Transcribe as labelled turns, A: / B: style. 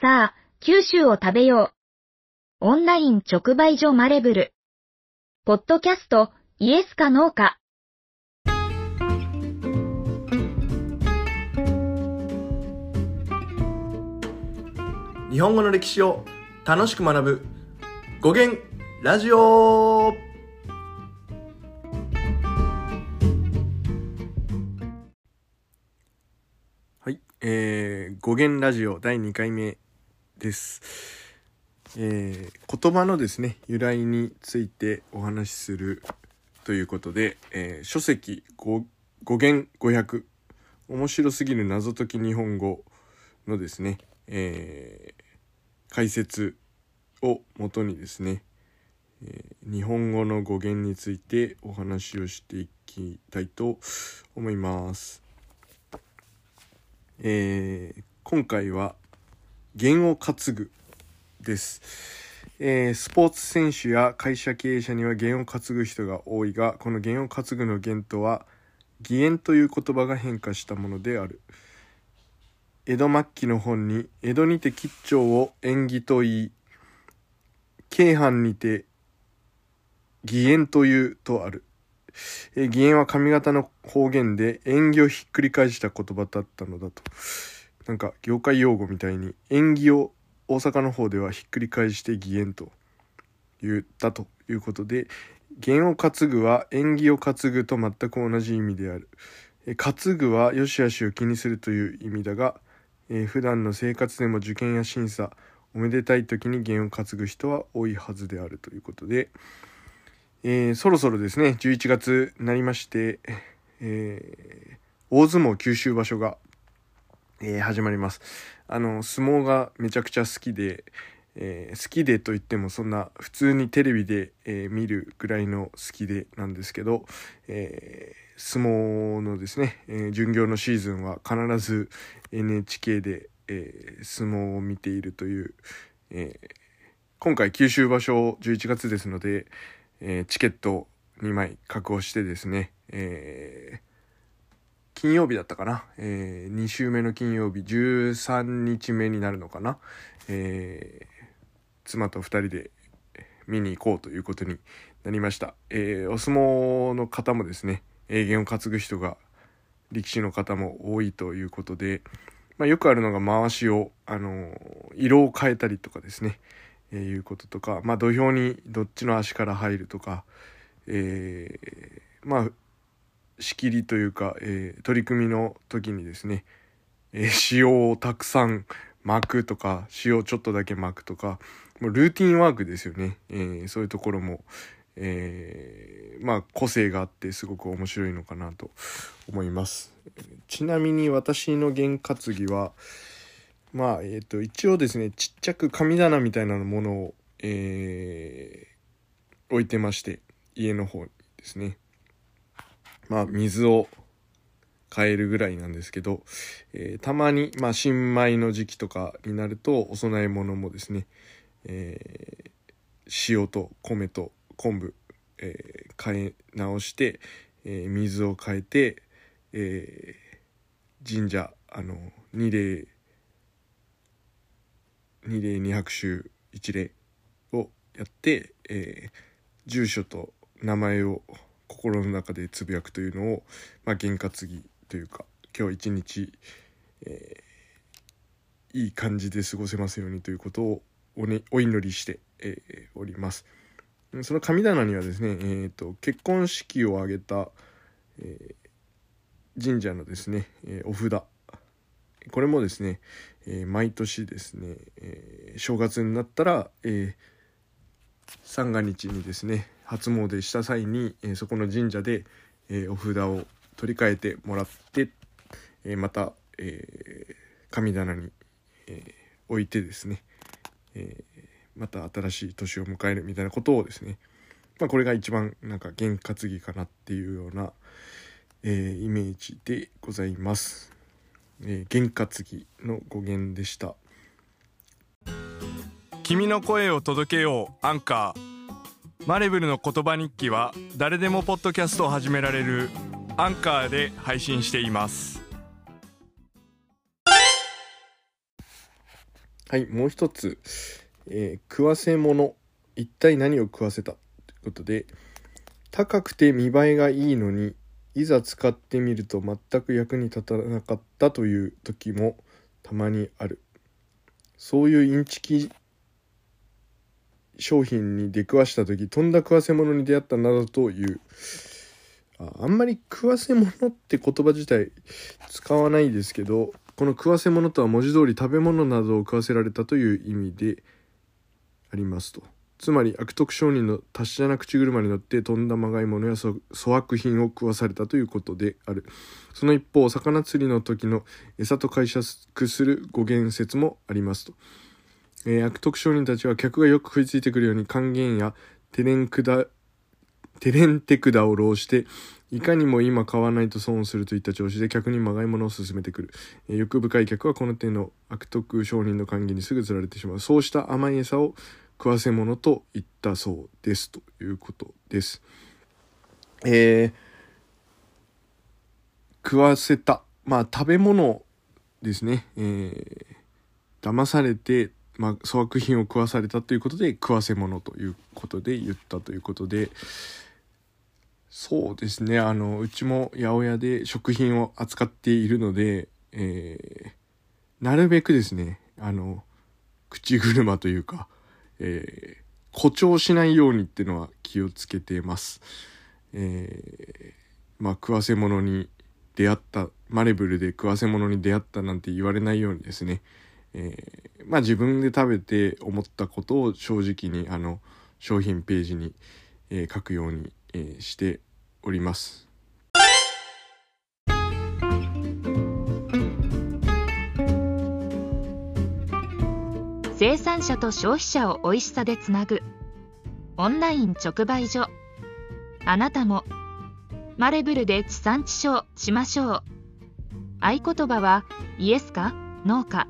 A: さあ、九州を食べよう。オンライン直売所マレブル。ポッドキャスト、イエスかノーか。
B: 日本語の歴史を楽しく学ぶ語源ラジオはい、えー、語源ラジオ第2回目です。えー、言葉のですね由来についてお話しするということで、えー書籍語源500面白すぎる謎解き日本語のですね、えー解説をもとにですね、え日本語の語源についてお話をしていきたいと思います。え今回は「弦を担ぐ」です、えースポーツ選手や会社経営者には弦を担ぐ人が多いがこの弦を担ぐの弦とは義援という言葉が変化したものである。江戸末期の本に江戸にて吉兆を縁起と言い京阪にて義援というとある。えー義援は上方の方言で縁起をひっくり返した言葉だったのだと。なんか業界用語みたいに縁起を大阪の方ではひっくり返して義援と言ったということで弦を担ぐは縁起を担ぐと全く同じ意味である。え担ぐは良し悪しを気にするという意味だがえー普段の生活でも受験や審査おめでたい時に弦を担ぐ人は多いはずであるということで、えーそろそろですね11月になりまして、えー大相撲九州場所が、えー始まります。あの相撲がめちゃくちゃ好きで、えー好きでと言ってもそんな普通にテレビで、えー見るぐらいの好きでなんですけど、えー相撲のですね、えー巡業のシーズンは必ず NHK で、え相撲を見ているという、え今回九州場所11月ですので、えチケット2枚確保してですね、えー金曜日だったかな、え2週目の金曜日13日目になるのかな、えー妻と2人で見に行こうということになりました、えーお相撲の方もですねえー弦を担ぐ人が力士の方も多いということで、まあ、よくあるのが回しを、あの色を変えたりとかですね、えーいうこととか、まあ、土俵にどっちの足から入るとか、えーまあ仕切りというか、えー取り組みの時にですね、えー塩をたくさん巻くとか塩をちょっとだけ巻くとかもうルーティンワークですよね、えーそういうところも、えーまあ個性があってすごく面白いのかなと思います。ちなみに私の験担ぎはまあえっ、と一応ですねちっちゃく神棚みたいなものを、えー置いてまして家の方にですね。まあ水を変えるぐらいなんですけど、えーたまに、まあ、新米の時期とかになるとお供え物もですね、えー塩と米と昆布、えー変え直して、え水を変えて、え神社あの二礼二礼二拍手一礼をやって、え住所と名前を心の中でつぶやくというのを、まあ、験担ぎというか今日一日、えーいい感じで過ごせますようにということをお,、ね、お祈りして、えーおります。その神棚にはですね、えー、と結婚式を挙げた、えー神社のですね、えーお札これもですね、え毎年ですね、え正月になったら、え三が日にですね初詣した際に、えそこの神社で、えーお札を取り替えてもらって、えまた、え神棚に、え置いてですね、えまた新しい年を迎えるみたいなことをですね、まあ、これが一番なんか験担ぎかなっていうような、えーイメージでございます。えー験担ぎの語源でした。
C: 君の声を届けようアンカーマレブルの言葉日記は誰でもポッドキャストを始められるアンカーで配信しています
B: はい、もう一つ、えー食わせ物。一体何を食わせた？ということで、高くて見栄えがいいのに、いざ使ってみると全く役に立たなかったという時もたまにある。そういうインチキ商品に出くわした時、とんだ食わせ物に出会ったなどという。ああんまり食わせ物って言葉自体使わないですけどこの食わせ物とは文字通り食べ物などを食わせられたという意味でありますと。つまり悪徳商人の達者な口車に乗ってとんだまがい物や粗粗悪品を食わされたということである。その一方魚釣りの時の餌と解釈する語源説もありますと、えー悪徳商人たちは客がよく食いついてくるように還元やテレンクダテレンテクダを浪して、いかにも今買わないと損をするといった調子で客にまがい物を勧めてくる。えー欲深い客はこの手の悪徳商人の還元にすぐ釣られてしまう。そうした甘い餌を食わせ物と言ったそうです。ということです。えー食わせた。まあ食べ物ですね。えー騙されて、まあ、粗悪品を食わされたということで食わせ物ということで言ったということでそうですねあのうちも八百屋で食品を扱っているので、えーなるべくですねあの口車というか、えー誇張しないようにっていうのは気をつけてます。えーまあ食わせ物に出会ったマレブルで食わせ物に出会ったなんて言われないようにですねえーまあ自分で食べて思ったことを正直にあの商品ページに、えー書くように、えーしております。
A: 生産者と消費者を美味しさでつなぐ。オンライン直売所。あなたもマレブルで地産地消しましょう。合言葉はイエスかノーか。